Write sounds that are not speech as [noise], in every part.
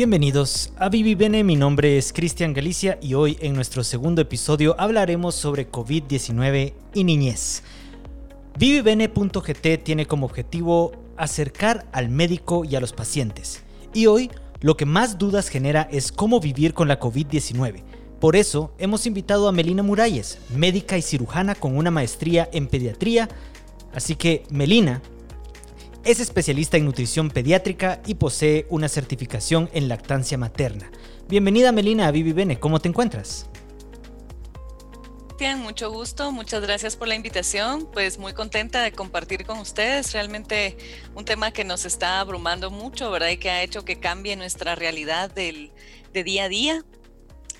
Bienvenidos a Vivi Bene, mi nombre es Cristian Galicia y hoy en nuestro segundo episodio hablaremos sobre COVID-19 y niñez. ViviBene.gt tiene como objetivo acercar al médico y a los pacientes. Y hoy lo que más dudas genera es cómo vivir con la COVID-19. Por eso hemos invitado a Melina Muralles, médica y cirujana con una maestría en pediatría. Así que, Melina, es especialista en nutrición pediátrica y posee una certificación en lactancia materna. Bienvenida Melina a Vivi Bene, ¿cómo te encuentras? mucho gusto, muchas gracias por la invitación, pues muy contenta de compartir con ustedes realmente un tema que nos está abrumando mucho, ¿verdad? Y que ha hecho que cambie nuestra realidad del, de día a día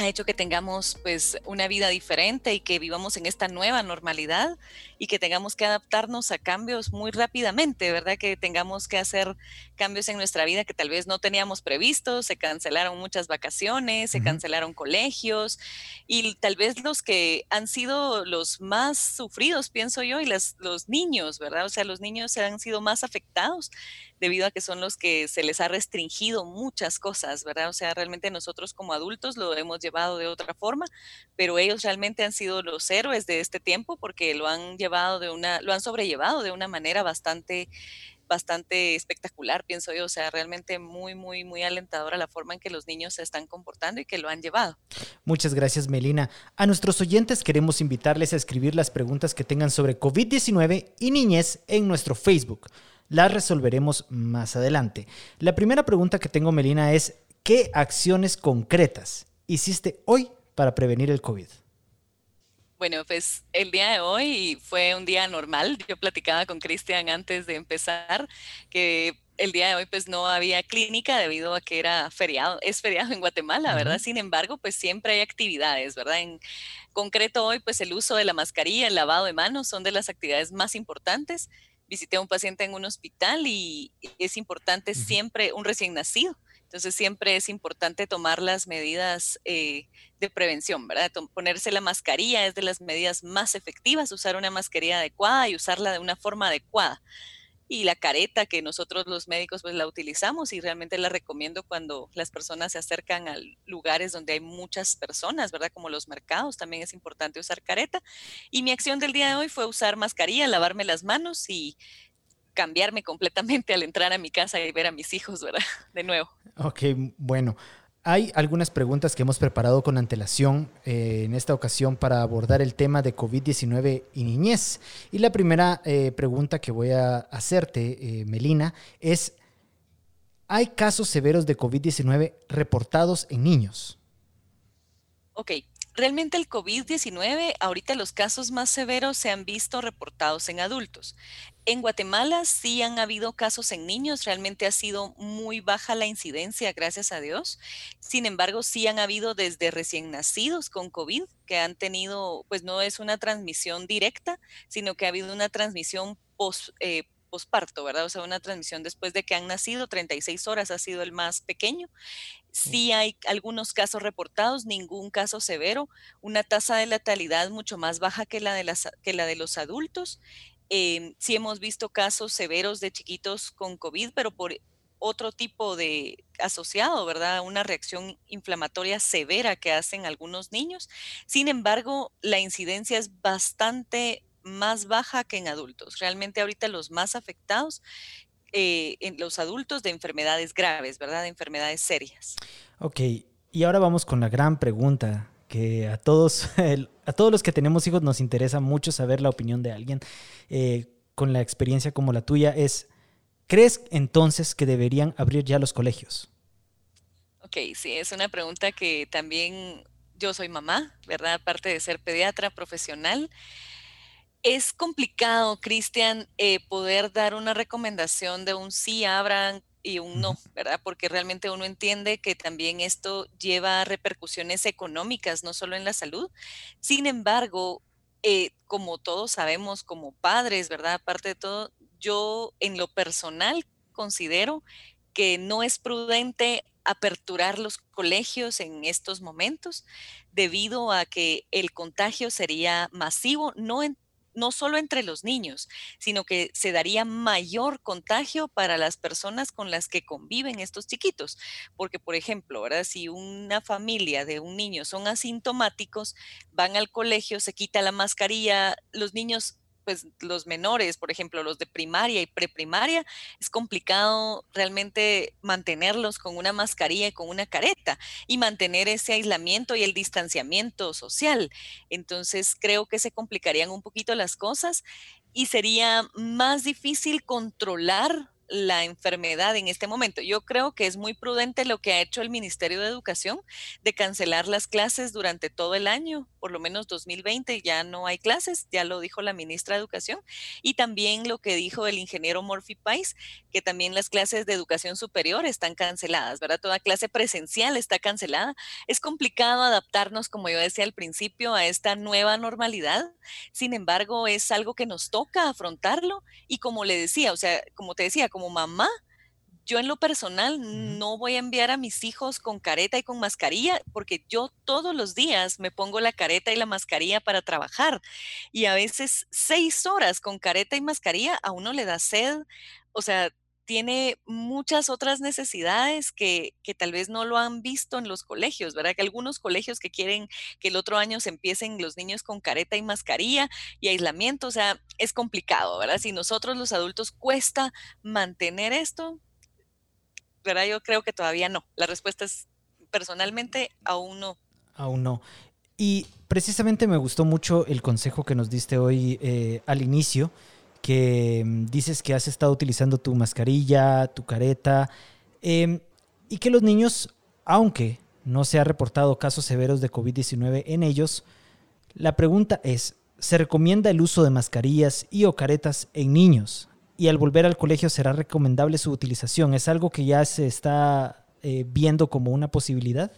ha hecho que tengamos pues una vida diferente y que vivamos en esta nueva normalidad y que tengamos que adaptarnos a cambios muy rápidamente, ¿verdad? Que tengamos que hacer cambios en nuestra vida que tal vez no teníamos previstos, se cancelaron muchas vacaciones, se cancelaron colegios y tal vez los que han sido los más sufridos, pienso yo, y los niños, ¿verdad? O sea, los niños han sido más afectados debido a que son los que se les ha restringido muchas cosas, ¿verdad? O sea, realmente nosotros como adultos lo hemos llevado de otra forma, pero ellos realmente han sido los héroes de este tiempo porque lo han llevado de una, lo han sobrellevado de una manera bastante bastante espectacular, pienso yo, o sea, realmente muy, muy, muy alentadora la forma en que los niños se están comportando y que lo han llevado. Muchas gracias, Melina. A nuestros oyentes queremos invitarles a escribir las preguntas que tengan sobre COVID-19 y niñez en nuestro Facebook las resolveremos más adelante. La primera pregunta que tengo, Melina, es ¿qué acciones concretas hiciste hoy para prevenir el COVID? Bueno, pues el día de hoy fue un día normal. Yo platicaba con Cristian antes de empezar que el día de hoy pues no había clínica debido a que era feriado, es feriado en Guatemala, ¿verdad? Sin embargo, pues siempre hay actividades, ¿verdad? En concreto hoy pues el uso de la mascarilla, el lavado de manos son de las actividades más importantes visité a un paciente en un hospital y es importante siempre, un recién nacido, entonces siempre es importante tomar las medidas eh, de prevención, ¿verdad? Ponerse la mascarilla es de las medidas más efectivas, usar una mascarilla adecuada y usarla de una forma adecuada y la careta que nosotros los médicos pues la utilizamos y realmente la recomiendo cuando las personas se acercan a lugares donde hay muchas personas, ¿verdad? Como los mercados, también es importante usar careta. Y mi acción del día de hoy fue usar mascarilla, lavarme las manos y cambiarme completamente al entrar a mi casa y ver a mis hijos, ¿verdad? [laughs] De nuevo. Ok, bueno. Hay algunas preguntas que hemos preparado con antelación eh, en esta ocasión para abordar el tema de COVID-19 y niñez. Y la primera eh, pregunta que voy a hacerte, eh, Melina, es, ¿hay casos severos de COVID-19 reportados en niños? Ok, Realmente el COVID-19, ahorita los casos más severos se han visto reportados en adultos. En Guatemala sí han habido casos en niños, realmente ha sido muy baja la incidencia, gracias a Dios. Sin embargo, sí han habido desde recién nacidos con COVID que han tenido, pues no es una transmisión directa, sino que ha habido una transmisión post, eh, posparto, ¿verdad? O sea, una transmisión después de que han nacido, 36 horas ha sido el más pequeño. Sí hay algunos casos reportados, ningún caso severo, una tasa de letalidad mucho más baja que la de, las, que la de los adultos. Em, sí hemos visto casos severos de chiquitos con COVID, pero por otro tipo de asociado, ¿verdad? Una reacción inflamatoria severa que hacen algunos niños. Sin embargo, la incidencia es bastante más baja que en adultos. Realmente ahorita los más afectados eh, en los adultos de enfermedades graves, ¿verdad? De enfermedades serias. Ok, y ahora vamos con la gran pregunta que a todos, [laughs] a todos los que tenemos hijos nos interesa mucho saber la opinión de alguien eh, con la experiencia como la tuya. Es, ¿crees entonces que deberían abrir ya los colegios? Ok, sí, es una pregunta que también yo soy mamá, ¿verdad? Aparte de ser pediatra profesional. Es complicado, Cristian, eh, poder dar una recomendación de un sí abran y un no, ¿verdad? Porque realmente uno entiende que también esto lleva repercusiones económicas, no solo en la salud. Sin embargo, eh, como todos sabemos, como padres, ¿verdad? Aparte de todo, yo en lo personal considero que no es prudente aperturar los colegios en estos momentos debido a que el contagio sería masivo, no en no solo entre los niños, sino que se daría mayor contagio para las personas con las que conviven estos chiquitos. Porque, por ejemplo, ¿verdad? si una familia de un niño son asintomáticos, van al colegio, se quita la mascarilla, los niños pues los menores, por ejemplo, los de primaria y preprimaria, es complicado realmente mantenerlos con una mascarilla y con una careta y mantener ese aislamiento y el distanciamiento social. Entonces, creo que se complicarían un poquito las cosas y sería más difícil controlar la enfermedad en este momento. Yo creo que es muy prudente lo que ha hecho el Ministerio de Educación de cancelar las clases durante todo el año, por lo menos 2020 ya no hay clases, ya lo dijo la ministra de Educación, y también lo que dijo el ingeniero Morphy Pais, que también las clases de educación superior están canceladas, ¿verdad? Toda clase presencial está cancelada. Es complicado adaptarnos, como yo decía al principio, a esta nueva normalidad. Sin embargo, es algo que nos toca afrontarlo y como le decía, o sea, como te decía, como mamá, yo en lo personal no voy a enviar a mis hijos con careta y con mascarilla porque yo todos los días me pongo la careta y la mascarilla para trabajar y a veces seis horas con careta y mascarilla a uno le da sed, o sea, tiene muchas otras necesidades que, que, tal vez no lo han visto en los colegios, ¿verdad? Que algunos colegios que quieren que el otro año se empiecen los niños con careta y mascarilla y aislamiento, o sea, es complicado, ¿verdad? Si nosotros los adultos cuesta mantener esto, ¿verdad? Yo creo que todavía no. La respuesta es personalmente aún no. Aún no. Y precisamente me gustó mucho el consejo que nos diste hoy eh, al inicio que mm, dices que has estado utilizando tu mascarilla, tu careta, em, y que los niños, aunque no se ha reportado casos severos de COVID-19 en ellos, la pregunta es, ¿se recomienda el uso de mascarillas y o caretas en niños? Y al volver al colegio será recomendable su utilización. ¿Es algo que ya se está eh, viendo como una posibilidad?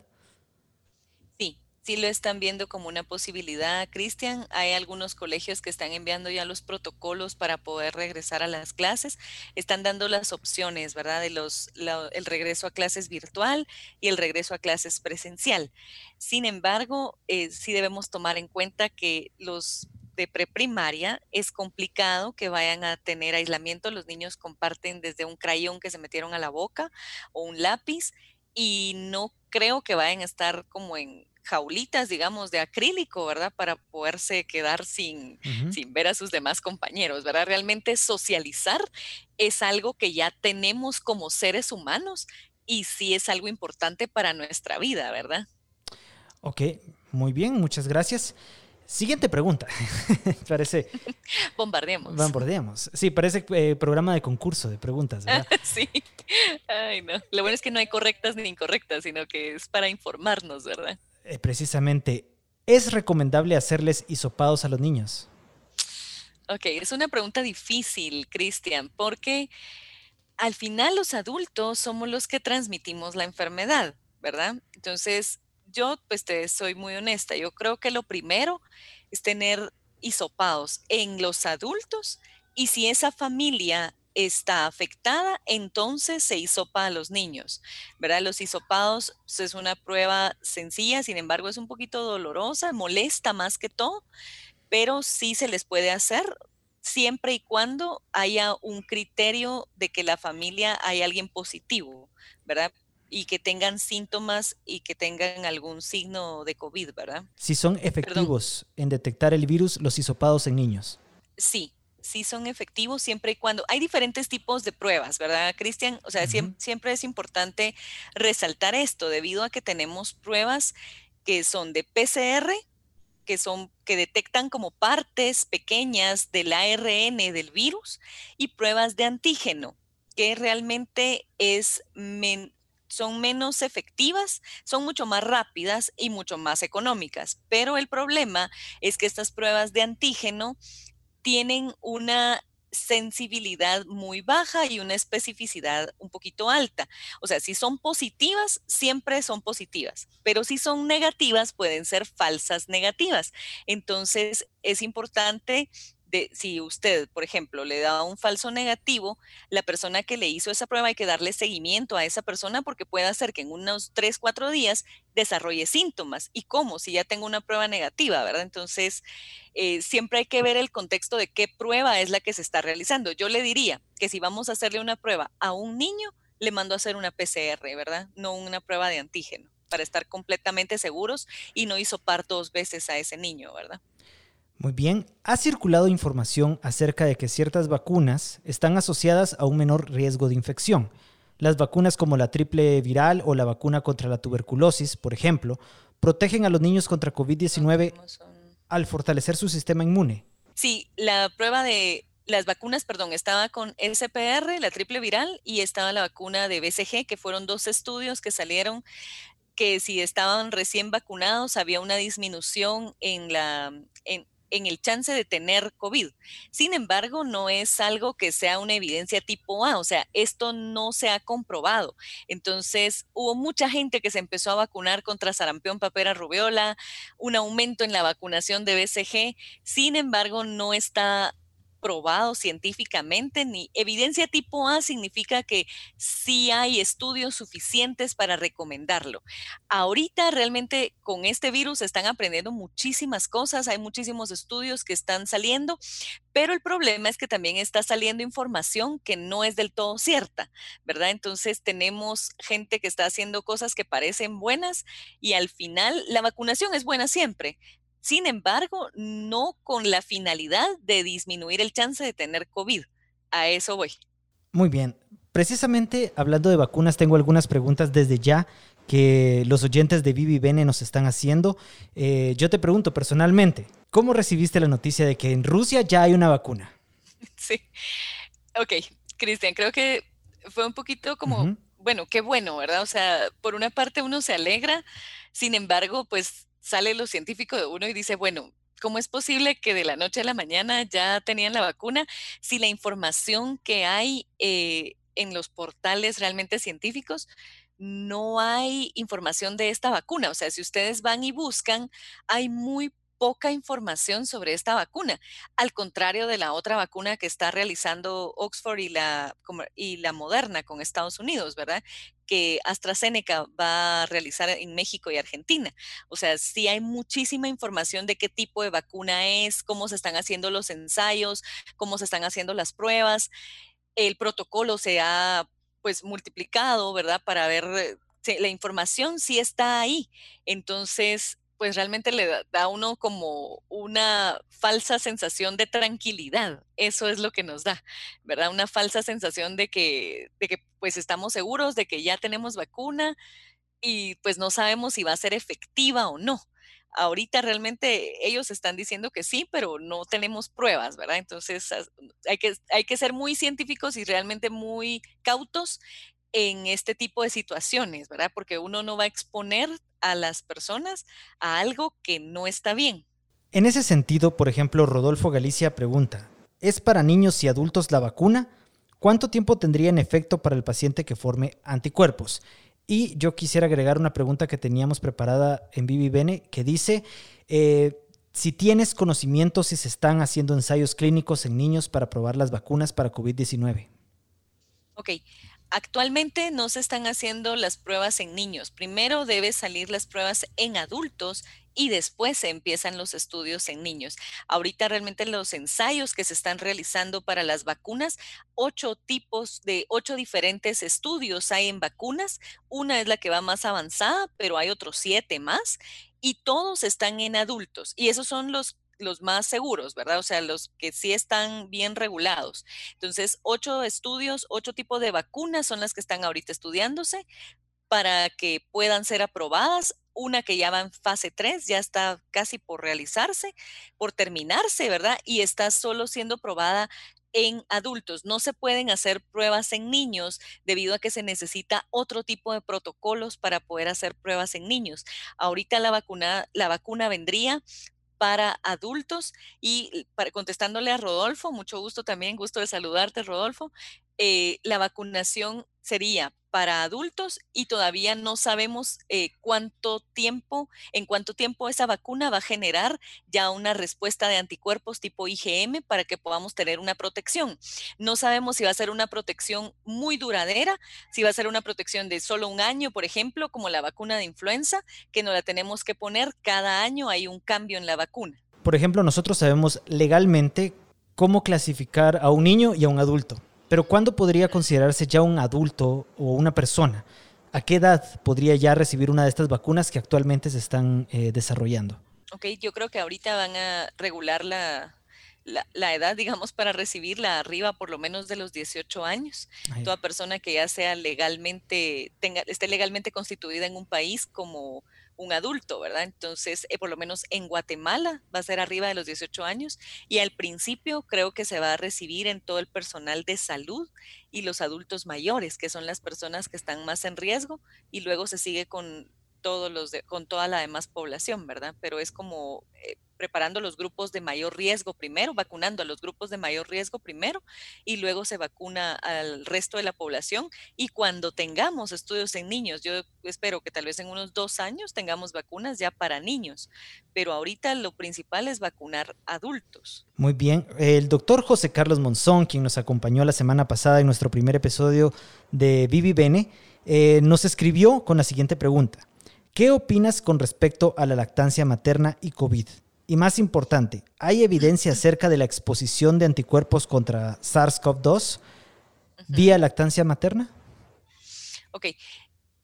sí lo están viendo como una posibilidad, Cristian. Hay algunos colegios que están enviando ya los protocolos para poder regresar a las clases. Están dando las opciones, ¿verdad? De los, el regreso a clases virtual y el regreso a clases presencial. Sin embargo, eh, sí debemos tomar en cuenta que los de preprimaria es complicado que vayan a tener aislamiento. Los niños comparten desde un crayón que se metieron a la boca o un lápiz y no creo que vayan a estar como en jaulitas, digamos, de acrílico, ¿verdad? Para poderse quedar sin, sin ver a sus demás compañeros, ¿verdad? Realmente socializar es algo que ya tenemos como seres humanos y sí es algo importante para nuestra vida, ¿verdad? Ok, muy bien, muchas gracias. Siguiente pregunta. [laughs] parece. [laughs] Bombardeemos. Bombardeemos. Sí, parece eh, programa de concurso de preguntas, ¿verdad? [laughs] sí. Ay, no. Lo bueno es que no hay correctas ni incorrectas, sino que es para informarnos, ¿verdad? Eh, precisamente, ¿es recomendable hacerles hisopados a los niños? Ok, es una pregunta difícil, Cristian, porque al final los adultos somos los que transmitimos la enfermedad, ¿verdad? Entonces, yo pues te soy muy honesta, yo creo que lo primero es tener hisopados en los adultos y si esa familia está afectada, entonces se hisopa a los niños, ¿verdad? Los hisopados pues, es una prueba sencilla, sin embargo es un poquito dolorosa, molesta más que todo, pero sí se les puede hacer siempre y cuando haya un criterio de que la familia hay alguien positivo, ¿verdad? Y que tengan síntomas y que tengan algún signo de COVID, ¿verdad? Si son efectivos en detectar el virus, los hisopados en niños. Sí, sí son efectivos siempre y cuando hay diferentes tipos de pruebas, ¿verdad, Cristian? O sea, siempre, es importante resaltar esto debido a que tenemos pruebas que son de PCR, que son que detectan como partes pequeñas del ARN del virus y pruebas de antígeno, que realmente es son menos efectivas, son mucho más rápidas y mucho más económicas. Pero el problema es que estas pruebas de antígeno tienen una sensibilidad muy baja y una especificidad un poquito alta. O sea, si son positivas, siempre son positivas, pero si son negativas, pueden ser falsas negativas. Entonces, es importante de si usted, por ejemplo, le da un falso negativo, la persona que le hizo esa prueba hay que darle seguimiento a esa persona porque puede ser que en unos 3, 4 días desarrolle síntomas. ¿Y cómo? Si ya tengo una prueba negativa, ¿verdad? Entonces, eh, siempre hay que ver el contexto de qué prueba es la que se está realizando. Yo le diría que si vamos a hacerle una prueba a un niño, le mando a hacer una PCR, ¿verdad? No una prueba de antígeno, para estar completamente seguros y no hizo par dos veces a ese niño, ¿verdad? Muy bien, ha circulado información acerca de que ciertas vacunas están asociadas a un menor riesgo de infección. Las vacunas como la triple viral o la vacuna contra la tuberculosis, por ejemplo, protegen a los niños contra COVID-19 al fortalecer su sistema inmune. Sí, la prueba de las vacunas, perdón, estaba con SPR, la triple viral, y estaba la vacuna de BCG, que fueron dos estudios que salieron que si estaban recién vacunados había una disminución en la, en, en el chance de tener COVID. Sin embargo, no es algo que sea una evidencia tipo A, o sea, esto no se ha comprobado. Entonces, hubo mucha gente que se empezó a vacunar contra sarampión, papera, rubiola, un aumento en la vacunación de BCG. Sin embargo, no está probado científicamente, ni evidencia tipo A significa que sí hay estudios suficientes para recomendarlo. Ahorita realmente con este virus están aprendiendo muchísimas cosas, hay muchísimos estudios que están saliendo, pero el problema es que también está saliendo información que no es del todo cierta, ¿verdad? Entonces tenemos gente que está haciendo cosas que parecen buenas y al final la vacunación es buena siempre, sin embargo, no con la finalidad de disminuir el chance de tener COVID. A eso voy. Muy bien. Precisamente hablando de vacunas, tengo algunas preguntas desde ya que los oyentes de Vivi Bene nos están haciendo. Eh, yo te pregunto personalmente, ¿cómo recibiste la noticia de que en Rusia ya hay una vacuna? [laughs] Sí. Ok, Cristian, creo que fue un poquito como, bueno, qué bueno, ¿verdad? O sea, por una parte uno se alegra, sin embargo, pues sale lo científico de uno y dice, bueno, ¿cómo es posible que de la noche a la mañana ya tenían la vacuna si la información que hay eh, en los portales realmente científicos no hay información de esta vacuna? O sea, si ustedes van y buscan, hay muy poca información sobre esta vacuna, al contrario de la otra vacuna que está realizando Oxford y la, y la Moderna con Estados Unidos, ¿verdad? que AstraZeneca va a realizar en México y Argentina. O sea, sí hay muchísima información de qué tipo de vacuna es, cómo se están haciendo los ensayos, cómo se están haciendo las pruebas. El protocolo se ha pues multiplicado, ¿verdad? Para ver, eh, la información sí está ahí. Entonces, pues realmente le da, a uno como una falsa sensación de tranquilidad. Eso es lo que nos da, ¿verdad? Una falsa sensación de que, de que pues estamos seguros de que ya tenemos vacuna y pues no sabemos si va a ser efectiva o no. Ahorita realmente ellos están diciendo que sí, pero no tenemos pruebas, ¿verdad? Entonces hay que, hay que ser muy científicos y realmente muy cautos en este tipo de situaciones, ¿verdad? Porque uno no va a exponer a las personas a algo que no está bien. En ese sentido, por ejemplo, Rodolfo Galicia pregunta, ¿es para niños y adultos la vacuna? ¿Cuánto tiempo tendría en efecto para el paciente que forme anticuerpos? Y yo quisiera agregar una pregunta que teníamos preparada en Vivi Bene, que dice, eh, si tienes conocimiento si se están haciendo ensayos clínicos en niños para probar las vacunas para COVID-19. Ok, Actualmente no se están haciendo las pruebas en niños. Primero debe salir las pruebas en adultos y después se empiezan los estudios en niños. Ahorita realmente los ensayos que se están realizando para las vacunas, ocho tipos de ocho diferentes estudios hay en vacunas. Una es la que va más avanzada, pero hay otros siete más y todos están en adultos. Y esos son los los más seguros, ¿verdad? O sea, los que sí están bien regulados. Entonces, ocho estudios, ocho tipos de vacunas son las que están ahorita estudiándose para que puedan ser aprobadas. Una que ya va en fase 3, ya está casi por realizarse, por terminarse, ¿verdad? Y está solo siendo probada en adultos. No se pueden hacer pruebas en niños debido a que se necesita otro tipo de protocolos para poder hacer pruebas en niños. Ahorita la vacuna, la vacuna vendría para adultos. Y para, contestándole a Rodolfo, mucho gusto también, gusto de saludarte, Rodolfo. Eh, la vacunación sería para adultos y todavía no sabemos eh, cuánto tiempo, en cuánto tiempo esa vacuna va a generar ya una respuesta de anticuerpos tipo IgM para que podamos tener una protección. No sabemos si va a ser una protección muy duradera, si va a ser una protección de solo un año, por ejemplo, como la vacuna de influenza, que no la tenemos que poner cada año, hay un cambio en la vacuna. Por ejemplo, nosotros sabemos legalmente cómo clasificar a un niño y a un adulto. Pero ¿cuándo podría considerarse ya un adulto o una persona? ¿A qué edad podría ya recibir una de estas vacunas que actualmente se están eh, desarrollando? Ok, yo creo que ahorita van a regular la, la, edad, digamos, para recibirla arriba por lo menos de los 18 años. Toda persona que ya sea legalmente, tenga, esté legalmente constituida en un país como un adulto, ¿verdad? Entonces, eh, por lo menos en Guatemala va a ser arriba de los 18 años y al principio creo que se va a recibir en todo el personal de salud y los adultos mayores, que son las personas que están más en riesgo y luego se sigue con todos los con toda la demás población, ¿verdad? Pero es como eh, preparando los grupos de mayor riesgo primero, vacunando a los grupos de mayor riesgo primero y luego se vacuna al resto de la población. Y cuando tengamos estudios en niños, yo espero que tal vez en unos dos años tengamos vacunas ya para niños, pero ahorita lo principal es vacunar adultos. Muy bien, el doctor José Carlos Monzón, quien nos acompañó la semana pasada en nuestro primer episodio de Vivi Bene, eh, nos escribió con la siguiente pregunta. ¿Qué opinas con respecto a la lactancia materna y COVID? Y más importante, ¿hay evidencia acerca de la exposición de anticuerpos contra SARS-CoV-2 vía lactancia materna? Ok.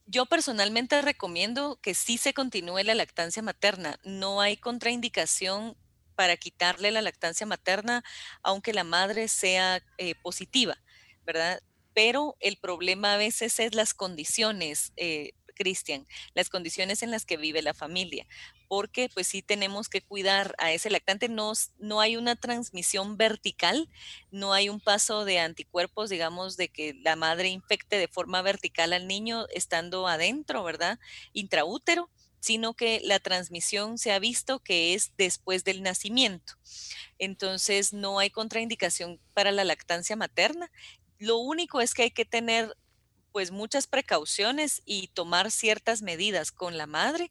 Yo personalmente recomiendo que sí se continúe la lactancia materna. No hay contraindicación para quitarle la lactancia materna, aunque la madre sea eh, positiva, ¿verdad? Pero el problema a veces es las condiciones eh, Cristian, las condiciones en las que vive la familia, porque pues sí tenemos que cuidar a ese lactante, no, no hay una transmisión vertical, no hay un paso de anticuerpos, digamos, de que la madre infecte de forma vertical al niño estando adentro, ¿verdad? Intraútero sino que la transmisión se ha visto que es después del nacimiento. Entonces, no hay contraindicación para la lactancia materna. Lo único es que hay que tener pues muchas precauciones y tomar ciertas medidas con la madre,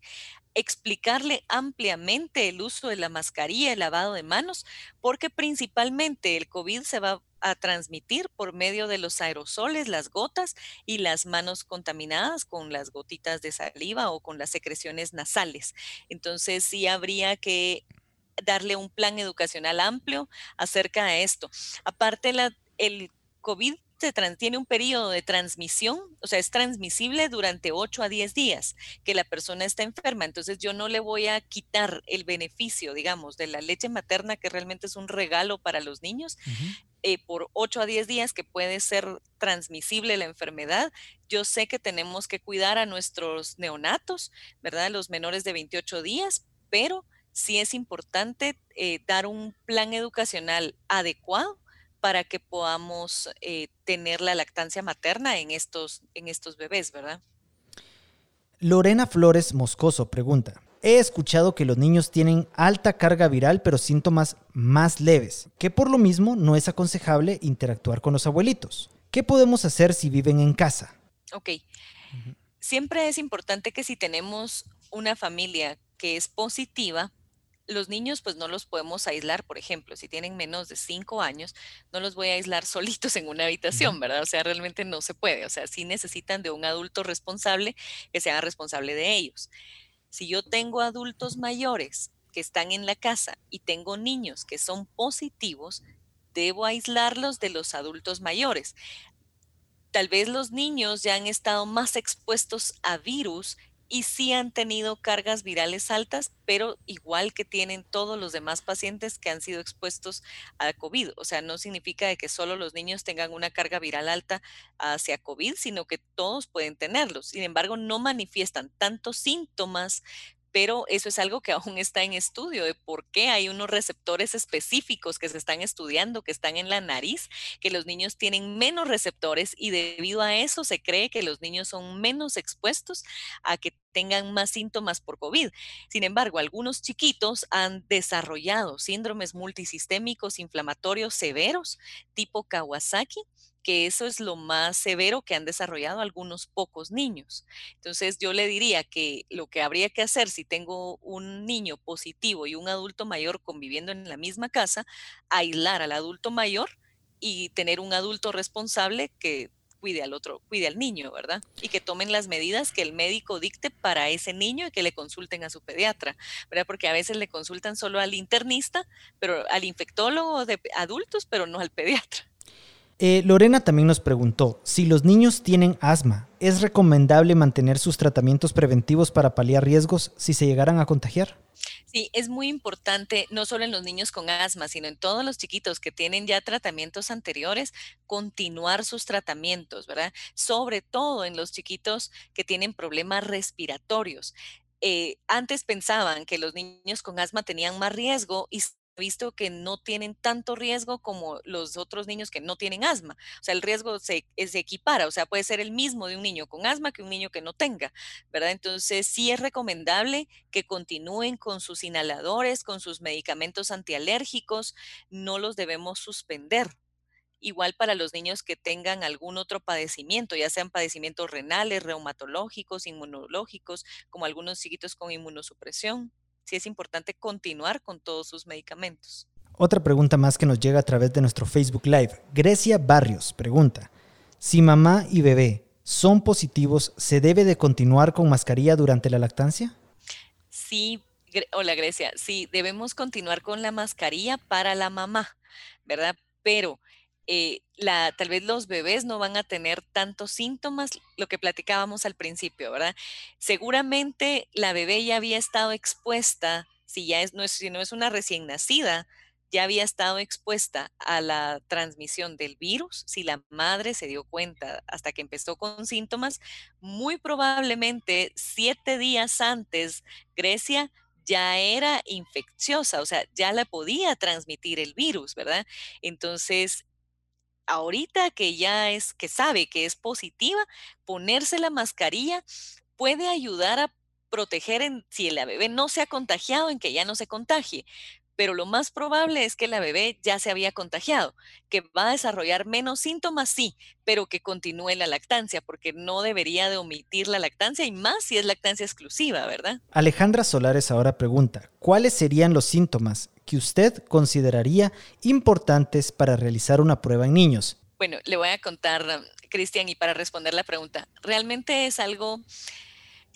explicarle ampliamente el uso de la mascarilla, el lavado de manos, porque principalmente el COVID se va a transmitir por medio de los aerosoles, las gotas y las manos contaminadas con las gotitas de saliva o con las secreciones nasales. Entonces sí habría que darle un plan educacional amplio acerca de esto. Aparte, la, el COVID tiene un periodo de transmisión, o sea, es transmisible durante 8 a 10 días que la persona está enferma. Entonces yo no le voy a quitar el beneficio, digamos, de la leche materna, que realmente es un regalo para los niños, eh, por 8 a 10 días que puede ser transmisible la enfermedad. Yo sé que tenemos que cuidar a nuestros neonatos, ¿verdad? Los menores de 28 días, pero sí es importante eh, dar un plan educacional adecuado para que podamos eh, tener la lactancia materna en estos, en estos bebés, ¿verdad? Lorena Flores Moscoso pregunta, he escuchado que los niños tienen alta carga viral pero síntomas más leves, que por lo mismo no es aconsejable interactuar con los abuelitos. ¿Qué podemos hacer si viven en casa? Ok. Siempre es importante que si tenemos una familia que es positiva, los niños pues no los podemos aislar, por ejemplo, si tienen menos de cinco años, no los voy a aislar [laughs] solitos en una habitación, ¿verdad? O sea, realmente no se puede, o sea, sí necesitan de un adulto responsable que sea responsable de ellos. Si yo tengo adultos mayores que están en la casa y tengo niños que son positivos, debo aislarlos de los adultos mayores. Tal vez los niños ya han estado más expuestos a virus y sí han tenido cargas virales altas, pero igual que tienen todos los demás pacientes que han sido expuestos a COVID. O sea, no significa que solo los niños tengan una carga viral alta hacia COVID, sino que todos pueden tenerlos. Sin embargo, no manifiestan tantos síntomas pero eso es algo que aún está en estudio de por qué hay unos receptores específicos que se están estudiando, que están en la nariz, que los niños tienen menos receptores y debido a eso se cree que los niños son menos expuestos a que tengan más síntomas por COVID. Sin embargo, algunos chiquitos han desarrollado síndromes multisistémicos inflamatorios severos tipo Kawasaki que eso es lo más severo que han desarrollado algunos pocos niños. Entonces yo le diría que lo que habría que hacer si tengo un niño positivo y un adulto mayor conviviendo en la misma casa, aislar al adulto mayor y tener un adulto responsable que cuide al otro, cuide al niño, ¿verdad? Y que tomen las medidas que el médico dicte para ese niño y que le consulten a su pediatra, ¿verdad? Porque a veces le consultan solo al internista, pero al infectólogo de adultos, pero no al [laughs] pediatra. Eh, Lorena también nos preguntó, si los niños tienen asma, ¿es recomendable mantener sus tratamientos preventivos para paliar riesgos si se llegaran a contagiar? Sí, es muy importante, no solo en los niños con asma, sino en todos los chiquitos que tienen ya tratamientos anteriores, continuar sus tratamientos, ¿verdad? Sobre todo en los chiquitos que tienen problemas respiratorios. Eh, antes pensaban que los niños con asma tenían más riesgo y visto que no tienen tanto riesgo como los otros niños que no tienen asma. O sea, el riesgo se, se, equipara, o sea, puede ser el mismo de un niño con asma que un niño que no tenga, ¿verdad? Entonces, sí es recomendable que continúen con sus inhaladores, con sus medicamentos antialérgicos, no los debemos suspender. Igual para los niños que tengan algún otro padecimiento, ya sean padecimientos renales, reumatológicos, inmunológicos, como algunos chiquitos con inmunosupresión sí es importante continuar con todos sus medicamentos. Otra pregunta más que nos llega a través de nuestro Facebook Live. Grecia Barrios pregunta, si mamá y bebé son positivos, ¿se debe de continuar con mascarilla durante la lactancia? Sí, hola Grecia, sí, debemos continuar con la mascarilla para la mamá, ¿verdad? Pero eh, tal vez los bebés no van a tener tantos síntomas, lo que platicábamos al principio, ¿verdad? Seguramente la bebé ya había estado expuesta, si ya es, no es, si no es una recién nacida, ya había estado expuesta a la transmisión del virus, si la madre se dio cuenta hasta que empezó con síntomas, muy probablemente siete días antes, Grecia ya era infecciosa, o sea, ya la podía transmitir el virus, ¿verdad? Entonces, ahorita que ya es, que sabe que es positiva, ponerse la mascarilla puede ayudar a proteger en, si la bebé no se ha contagiado, en que ya no se contagie. Pero lo más probable es que la bebé ya se había contagiado, que va a desarrollar menos síntomas, sí, pero que continúe la lactancia, porque no debería de omitir la lactancia y más si es lactancia exclusiva, ¿verdad? Alejandra Solares ahora pregunta, ¿cuáles serían los síntomas que usted consideraría importantes para realizar una prueba en niños? Bueno, le voy a contar, Cristian, y para responder la pregunta, realmente es algo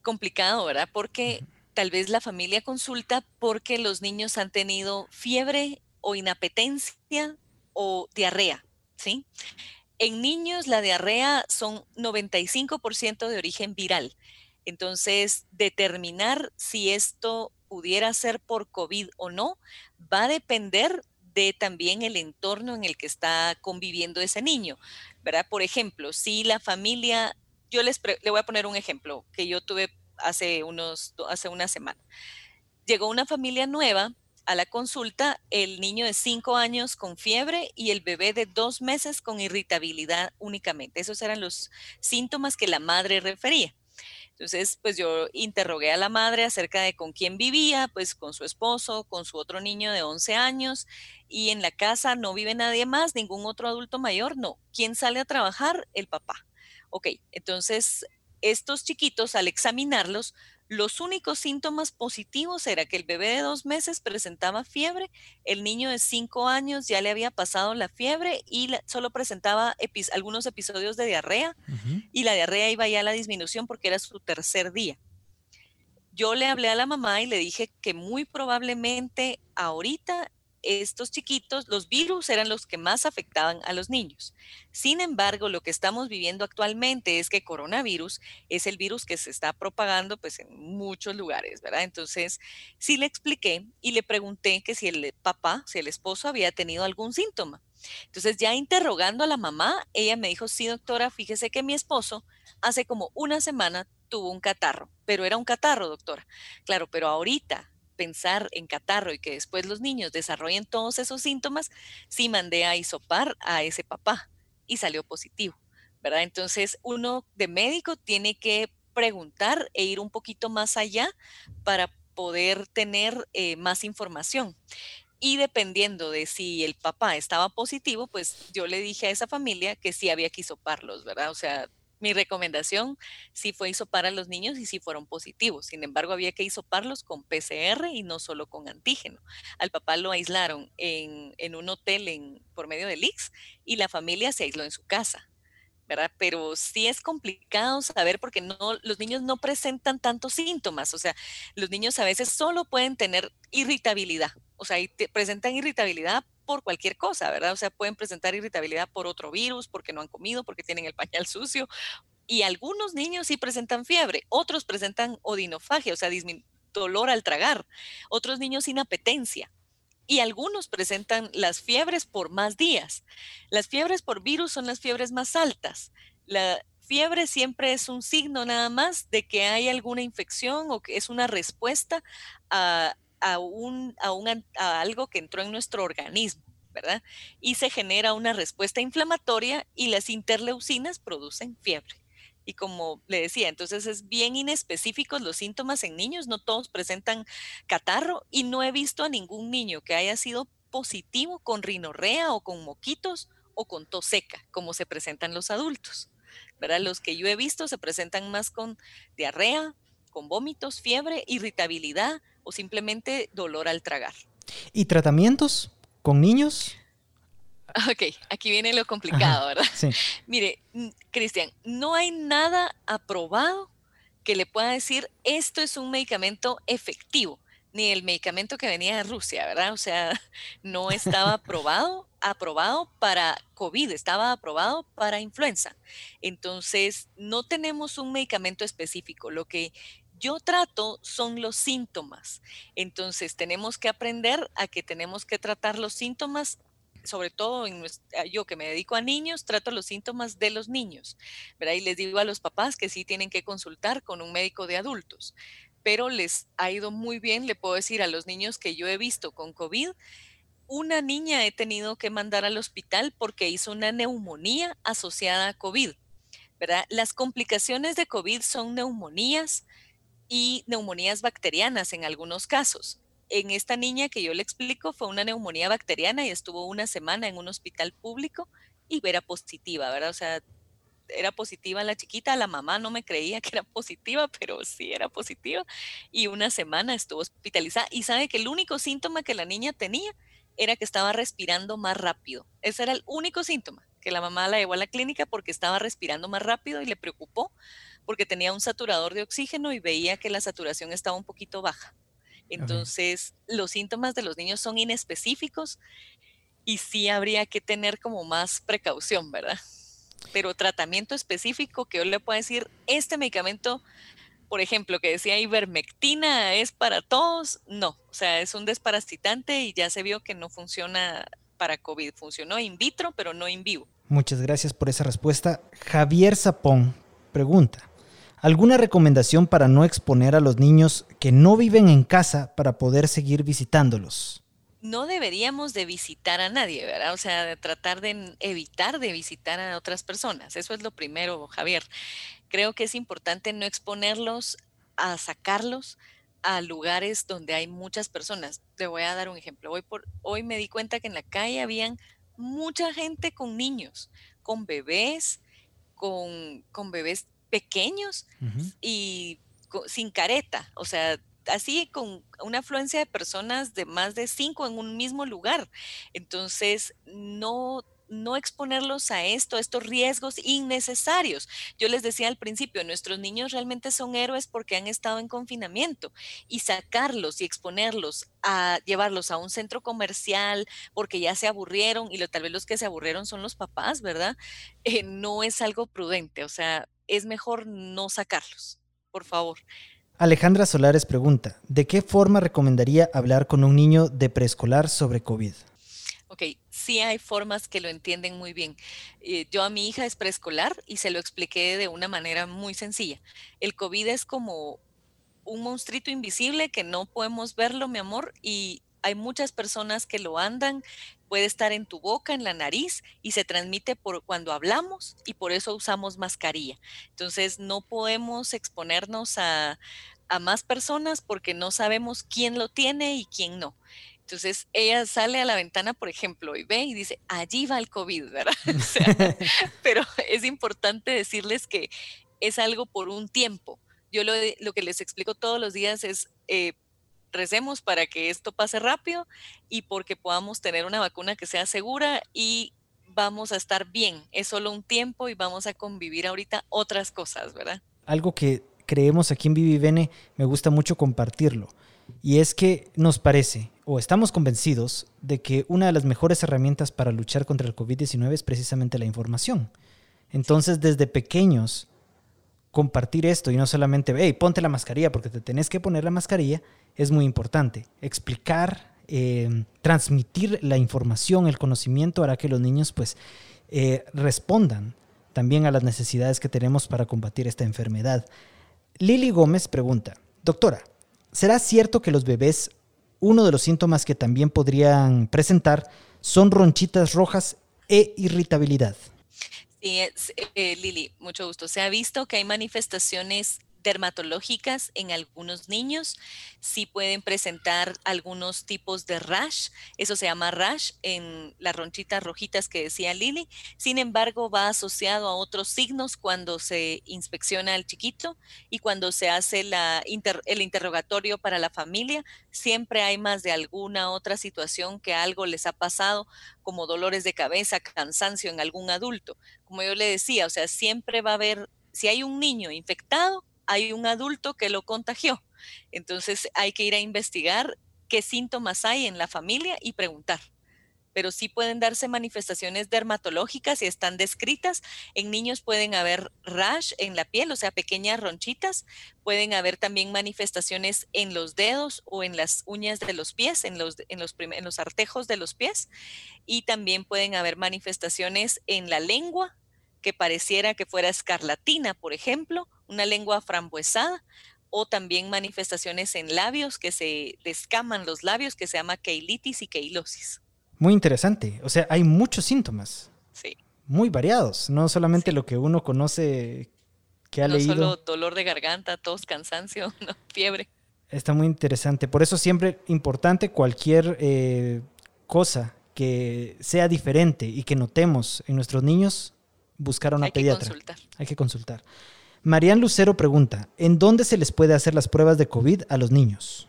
complicado, ¿verdad? Porque tal vez la familia consulta porque los niños han tenido fiebre o inapetencia o diarrea, ¿sí? En niños la diarrea son 95% de origen viral. Entonces, determinar si esto pudiera ser por COVID o no va a depender de también el entorno en el que está conviviendo ese niño, ¿verdad? Por ejemplo, si la familia, yo les le voy a poner un ejemplo que yo tuve hace unos hace una semana. Llegó una familia nueva a la consulta, el niño de cinco años con fiebre y el bebé de dos meses con irritabilidad únicamente. Esos eran los síntomas que la madre refería. Entonces, pues yo interrogué a la madre acerca de con quién vivía, pues con su esposo, con su otro niño de 11 años, y en la casa no vive nadie más, ningún otro adulto mayor, no. ¿Quién sale a trabajar? El papá. Ok, entonces estos chiquitos al examinarlos los únicos síntomas positivos era que el bebé de dos meses presentaba fiebre, el niño de cinco años ya le había pasado la fiebre y solo presentaba algunos episodios de diarrea y la diarrea iba ya a la disminución porque era su tercer día. Yo le hablé a la mamá y le dije que muy probablemente ahorita estos chiquitos, los virus eran los que más afectaban a los niños. Sin embargo, lo que estamos viviendo actualmente es que coronavirus es el virus que se está propagando pues en muchos lugares, ¿verdad? Entonces, sí le expliqué y le pregunté que si el papá, si el esposo había tenido algún síntoma. Entonces, ya interrogando a la mamá, ella me dijo, sí, doctora, fíjese que mi esposo hace como una semana tuvo un catarro, pero era un catarro, doctora. Claro, pero ahorita pensar en catarro y que después los niños desarrollen todos esos síntomas, sí mandé a isopar a ese papá y salió positivo, ¿verdad? Entonces uno de médico tiene que preguntar e ir un poquito más allá para poder tener eh, más información. Y dependiendo de si el papá estaba positivo, pues yo le dije a esa familia que sí había que hisoparlos, ¿verdad? O sea, mi recomendación sí fue hisopar a los niños y sí fueron positivos. Sin embargo, había que hisoparlos con PCR y no solo con antígeno. Al papá lo aislaron en, en un hotel en, por medio del IX y la familia se aisló en su casa. ¿verdad? Pero sí es complicado saber porque no, los niños no presentan tantos síntomas, o sea, los niños a veces solo pueden tener irritabilidad, o sea, presentan irritabilidad por cualquier cosa, ¿verdad? O sea, pueden presentar irritabilidad por otro virus, porque no han comido, porque tienen el pañal sucio, y algunos niños sí presentan fiebre, otros presentan odinofagia, o sea, dolor al tragar, otros niños sin apetencia, y algunos presentan las fiebres por más días. Las fiebres por virus son las fiebres más altas. La fiebre siempre es un signo nada más de que hay alguna infección o que es una respuesta a, un, a, algo que entró en nuestro organismo. ¿verdad? Y se genera una respuesta inflamatoria y las interleucinas producen fiebre. Y como le decía, entonces es bien inespecíficos los síntomas en niños, no todos presentan catarro y no he visto a ningún niño que haya sido positivo con rinorrea o con moquitos o con tos seca, como se presentan los adultos. ¿verdad? Los que yo he visto se presentan más con diarrea, con vómitos, fiebre, irritabilidad o simplemente dolor al tragar. ¿Y tratamientos con niños? [laughs] Ok, aquí viene lo complicado, ¿verdad? Sí. [laughs] Mire, Cristian, no hay nada aprobado que le pueda decir esto es un medicamento efectivo, ni el medicamento que venía de Rusia, ¿verdad? O sea, [laughs] no estaba aprobado, aprobado para COVID, estaba aprobado para influenza. Entonces, no tenemos un medicamento específico. Lo que yo trato son los síntomas. Entonces, tenemos que aprender a que tenemos que tratar los síntomas sobre todo en yo que me dedico a niños, trato los síntomas de los niños, ¿verdad? Y les digo a los papás que sí tienen que consultar con un médico de adultos, pero les ha ido muy bien, le puedo decir a los niños que yo he visto con COVID, una niña he tenido que mandar al hospital porque hizo una neumonía asociada a COVID, ¿verdad? Las complicaciones de COVID son neumonías y neumonías bacterianas en algunos casos en esta niña que yo le explico fue una neumonía bacteriana y estuvo una semana en un hospital público y era positiva, ¿verdad? O sea, era positiva la chiquita, la mamá no me creía que era positiva, pero sí era positiva y una semana estuvo hospitalizada y sabe que el único síntoma que la niña tenía era que estaba respirando más rápido. Ese era el único síntoma, que la mamá la llevó a la clínica porque estaba respirando más rápido y le preocupó porque tenía un saturador de oxígeno y veía que la saturación estaba un poquito baja. Entonces, los síntomas de los niños son inespecíficos y sí habría que tener como más precaución, ¿verdad? Pero tratamiento específico que yo le puedo decir, este medicamento, por ejemplo, que decía ivermectina es para todos, no, o sea, es un desparasitante y ya se vio que no funciona para COVID, funcionó in vitro, pero no in vivo. Muchas gracias por esa respuesta. Javier Zapón pregunta, ¿Alguna recomendación para no exponer a los niños que no viven en casa para poder seguir visitándolos? No deberíamos de visitar a nadie, ¿verdad? O sea, de tratar de evitar de visitar a otras personas. Eso es lo primero, Javier. Creo que es importante no exponerlos a sacarlos a lugares donde hay muchas personas. Te voy a dar un ejemplo. Hoy, por, hoy me di cuenta que en la calle habían mucha gente con niños, con bebés, con, con bebés pequeños y sin careta, o sea, así con una afluencia de personas de más de cinco en un mismo lugar. Entonces, no no exponerlos a esto, a estos riesgos innecesarios. Yo les decía al principio, nuestros niños realmente son héroes porque han estado en confinamiento y sacarlos y exponerlos a llevarlos a un centro comercial porque ya se aburrieron y lo, tal vez los que se aburrieron son los papás, ¿verdad? Eh, no es algo prudente, o sea, es mejor no sacarlos, por favor. Alejandra Solares pregunta, ¿de qué forma recomendaría hablar con un niño de preescolar sobre COVID? Ok, sí hay formas que lo entienden muy bien. Eh, yo a mi hija es preescolar y se lo expliqué de una manera muy sencilla. El COVID es como un monstruito invisible que no podemos verlo, mi amor, y hay muchas personas que lo andan, puede estar en tu boca, en la nariz y se transmite por cuando hablamos y por eso usamos mascarilla. Entonces no podemos exponernos a, a más personas porque no sabemos quién lo tiene y quién no. Entonces ella sale a la ventana, por ejemplo, y ve y dice, allí va el COVID, ¿verdad? [laughs] [laughs] pero es importante decirles que es algo por un tiempo. Yo lo, lo que les explico todos los días es, eh, recemos para que esto pase rápido y porque podamos tener una vacuna que sea segura y vamos a estar bien. Es solo un tiempo y vamos a convivir ahorita otras cosas, ¿verdad? Algo que creemos aquí en Vivivene, me gusta mucho compartirlo. Y es que nos parece, o estamos convencidos, de que una de las mejores herramientas para luchar contra el COVID-19 es precisamente la información. Entonces, desde pequeños, compartir esto y no solamente, hey, ponte la mascarilla porque te tenés que poner la mascarilla, es muy importante. Explicar, eh, transmitir la información, el conocimiento hará que los niños pues eh, respondan también a las necesidades que tenemos para combatir esta enfermedad. Lili Gómez pregunta, doctora, ¿será cierto que los bebés, uno de los síntomas que también podrían presentar son ronchitas rojas e irritabilidad? Sí, eh, Lili, mucho gusto. Se ha visto que hay manifestaciones dermatológicas en algunos niños, sí pueden presentar algunos tipos de rash, eso se llama rash en las ronchitas rojitas que decía Lili, sin embargo va asociado a otros signos cuando se inspecciona al chiquito y cuando se hace la el interrogatorio para la familia, siempre hay más de alguna otra situación que algo les ha pasado, como dolores de cabeza, cansancio en algún adulto. Como yo le decía, o sea, siempre va a haber, si hay un niño infectado, hay un adulto que lo contagió. Entonces hay que ir a investigar qué síntomas hay en la familia y preguntar. Pero sí pueden darse manifestaciones dermatológicas y están descritas. En niños pueden haber rash en la piel, o sea, pequeñas ronchitas. Pueden haber también manifestaciones en los dedos o en las uñas de los pies, en los, en los, en los artejos de los pies. Y también pueden haber manifestaciones en la lengua, que pareciera que fuera escarlatina, por ejemplo, una lengua frambuesada, o también manifestaciones en labios que se descaman los labios, que se llama keilitis y keilosis. Muy interesante. O sea, hay muchos síntomas. Sí. Muy variados, no solamente lo que uno conoce que ha leído. No solo dolor de garganta, tos, cansancio, [laughs] fiebre. Está muy interesante. Por eso siempre importante cualquier eh, cosa que sea diferente y que notemos en nuestros niños, buscar a una Hay pediatra. Que consultar. Hay que consultar. Marian Lucero pregunta, ¿en dónde se les puede hacer las pruebas de COVID a los niños?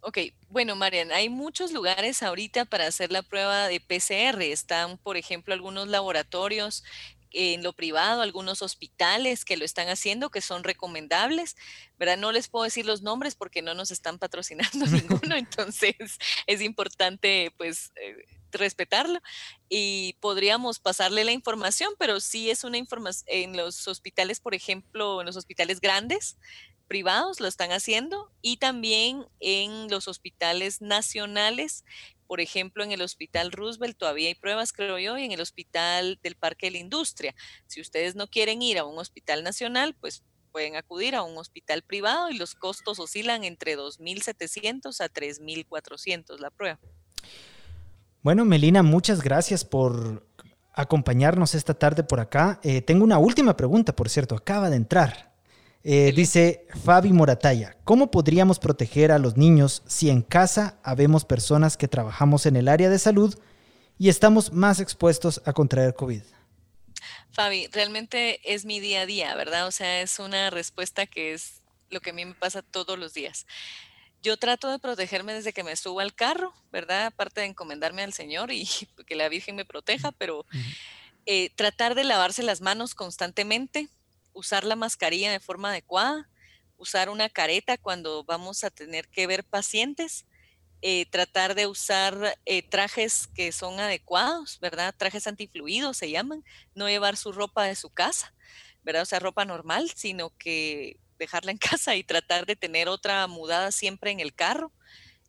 Ok, bueno, Marian, hay muchos lugares ahorita para hacer la prueba de PCR. Están, por ejemplo, algunos laboratorios en lo privado, algunos hospitales que lo están haciendo, que son recomendables, ¿verdad? No les puedo decir los nombres porque no nos están patrocinando [laughs] ninguno, [laughs] entonces es importante, pues, eh, respetarlo y podríamos pasarle la información, pero sí es una información en los hospitales, por ejemplo, en los hospitales grandes, privados lo están haciendo y también en los hospitales nacionales, por ejemplo, en el Hospital Roosevelt todavía hay pruebas, creo yo, y en el Hospital del Parque de la Industria. Si ustedes no quieren ir a un hospital nacional, pues pueden acudir a un hospital privado y los costos oscilan entre 2.700 a 3.400 la prueba. Bueno, Melina, muchas gracias por acompañarnos esta tarde por acá. Eh, tengo una última pregunta, por cierto, acaba de entrar. Eh, dice Fabi Morataya, ¿cómo podríamos proteger a los niños si en casa habemos personas que trabajamos en el área de salud y estamos más expuestos a contraer COVID? Fabi, realmente es mi día a día, ¿verdad? O sea, es una respuesta que es lo que a mí me pasa todos los días. Yo trato de protegerme desde que me subo al carro, ¿verdad? Aparte de encomendarme al Señor y [laughs] que la Virgen me proteja, pero eh, tratar de lavarse las manos constantemente, usar la mascarilla de forma adecuada, usar una careta cuando vamos a tener que ver pacientes, eh, tratar de usar eh, trajes que son adecuados, ¿verdad? Trajes antifluidos se llaman, no llevar su ropa de su casa, ¿verdad? O sea, ropa normal, sino que dejarla en [laughs] casa y tratar de tener otra mudada siempre en el carro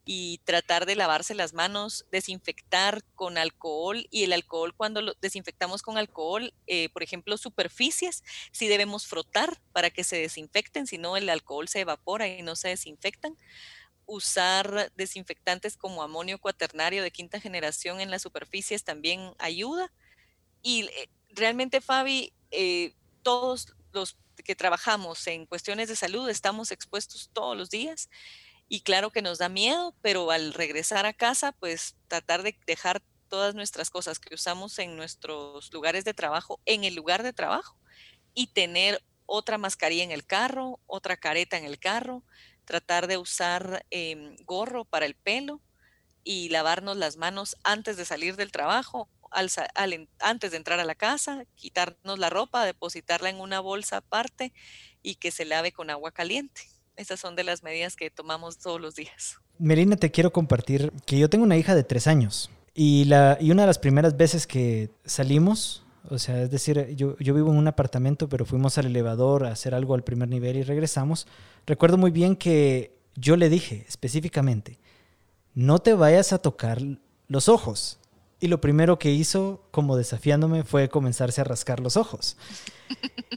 y tratar de lavarse las manos, desinfectar con alcohol y el alcohol cuando lo desinfectamos con alcohol, eh, por ejemplo, superficies, si debemos frotar para que se desinfecten, si no el alcohol se evapora y no se desinfectan. Usar desinfectantes como amonio cuaternario de quinta generación en las superficies también ayuda. Y eh, realmente, Fabi, eh, todos los que trabajamos en cuestiones de salud estamos expuestos todos los días Y claro que nos da miedo, pero al regresar a casa, pues tratar de dejar todas nuestras cosas que usamos en nuestros lugares de trabajo en el lugar de trabajo y tener otra mascarilla en el carro, otra careta en el carro, tratar de usar em, gorro para el pelo y lavarnos las manos antes de salir del trabajo, antes de entrar a la casa, quitarnos la ropa, depositarla en una bolsa aparte y que se lave con agua caliente. Esas son de las medidas que tomamos todos los días. Merina, te quiero compartir que yo tengo una hija de tres años y, la, y una de las primeras veces que salimos, o sea, es decir, yo, yo vivo en un apartamento, pero fuimos al elevador a hacer algo al primer nivel y regresamos. Recuerdo muy bien que yo le dije específicamente, no te vayas a tocar los ojos. Y lo primero que hizo, como desafiándome, fue comenzarse a rascar los ojos.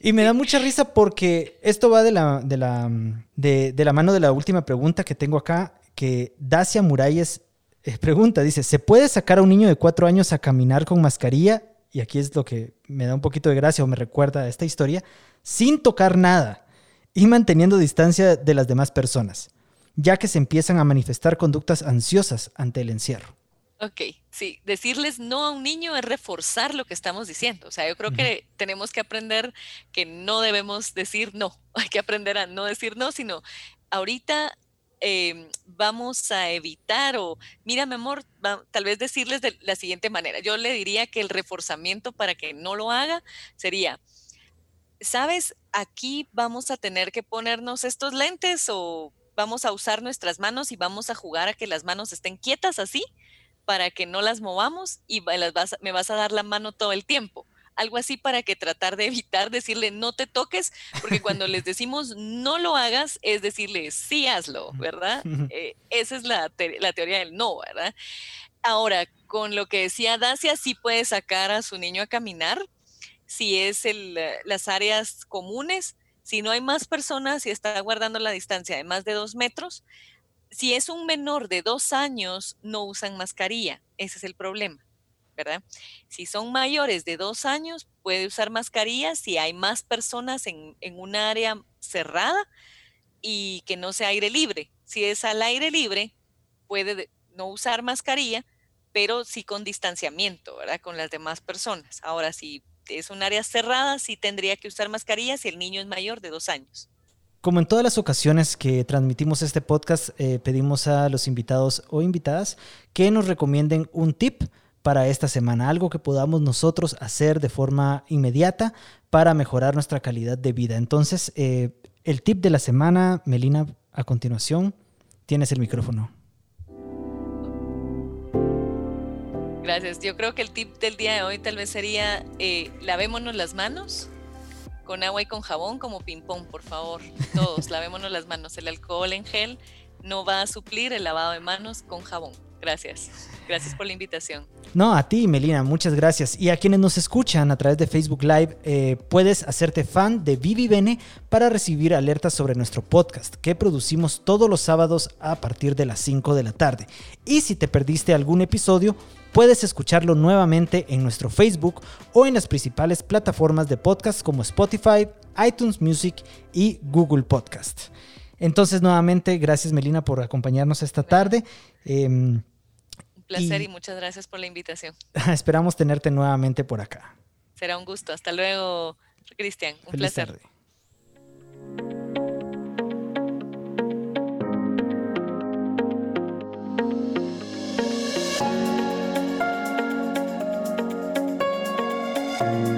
Y me da mucha risa porque esto va de la, de la, mano de la última pregunta que tengo acá, que Dacia Muralles eh, pregunta, dice, ¿se puede sacar a un niño de cuatro años a caminar con mascarilla? Y aquí es lo que me da un poquito de gracia o me recuerda a esta historia, sin tocar nada y manteniendo distancia de las demás personas, ya que se empiezan a manifestar conductas ansiosas ante el encierro. Ok, sí, decirles no a un niño es reforzar lo que estamos diciendo. O sea, yo creo que tenemos que aprender que no debemos decir no, [laughs] hay que aprender a no decir no, sino ahorita em, vamos a evitar o, mira, mi amor, tal vez decirles de la siguiente manera. Yo le diría que el reforzamiento para que no lo haga sería, ¿sabes? Aquí vamos a tener que ponernos estos lentes o vamos a usar nuestras manos y vamos a jugar a que las manos estén quietas así para que no las movamos y me vas a dar la mano todo el tiempo. Algo así para que tratar de evitar decirle no te toques, porque cuando les decimos no lo hagas, es decirle sí hazlo, ¿verdad? [laughs] Eh, esa es la, teoría del no, ¿verdad? Ahora, con lo que decía Dacia, sí puede sacar a su niño a caminar, si es el, las áreas comunes, si no hay más personas y está guardando la distancia de más de dos metros, si es un menor de dos años, no usan mascarilla. Ese es el problema, ¿verdad? Si son mayores de dos años, puede usar mascarilla si hay más personas en, en un área cerrada y que no sea aire libre. Si es al aire libre, puede no usar mascarilla, pero sí con distanciamiento, ¿verdad? Con las demás personas. Ahora, si es un área cerrada, sí tendría que usar mascarilla si el niño es mayor de dos años. Como en todas las ocasiones que transmitimos este podcast, eh, pedimos a los invitados o invitadas que nos recomienden un tip para esta semana, algo que podamos nosotros hacer de forma inmediata para mejorar nuestra calidad de vida. Entonces, eh, el tip de la semana, Melina, a continuación, tienes el micrófono. Gracias. Yo creo que el tip del día de hoy tal vez sería eh, lavémonos las manos con agua y con jabón como ping-pong, por favor. Todos, [laughs] lavémonos las manos. El alcohol en gel no va a suplir el lavado de manos con jabón. Gracias. Gracias por la invitación. No, a ti, Melina, muchas gracias. Y a quienes nos escuchan a través de Facebook Live, eh, puedes hacerte fan de Vivi Bene para recibir alertas sobre nuestro podcast que producimos todos los sábados a partir de las 5 de la tarde. Y si te perdiste algún episodio, puedes escucharlo nuevamente en nuestro Facebook o en las principales plataformas de podcast como Spotify, iTunes Music y Google Podcast. Entonces, nuevamente, gracias Melina por acompañarnos esta tarde. Em, un placer y, muchas gracias por la invitación. [laughs] Esperamos tenerte nuevamente por acá. Será un gusto. Hasta luego, Cristian. Un placer. Tarde. thank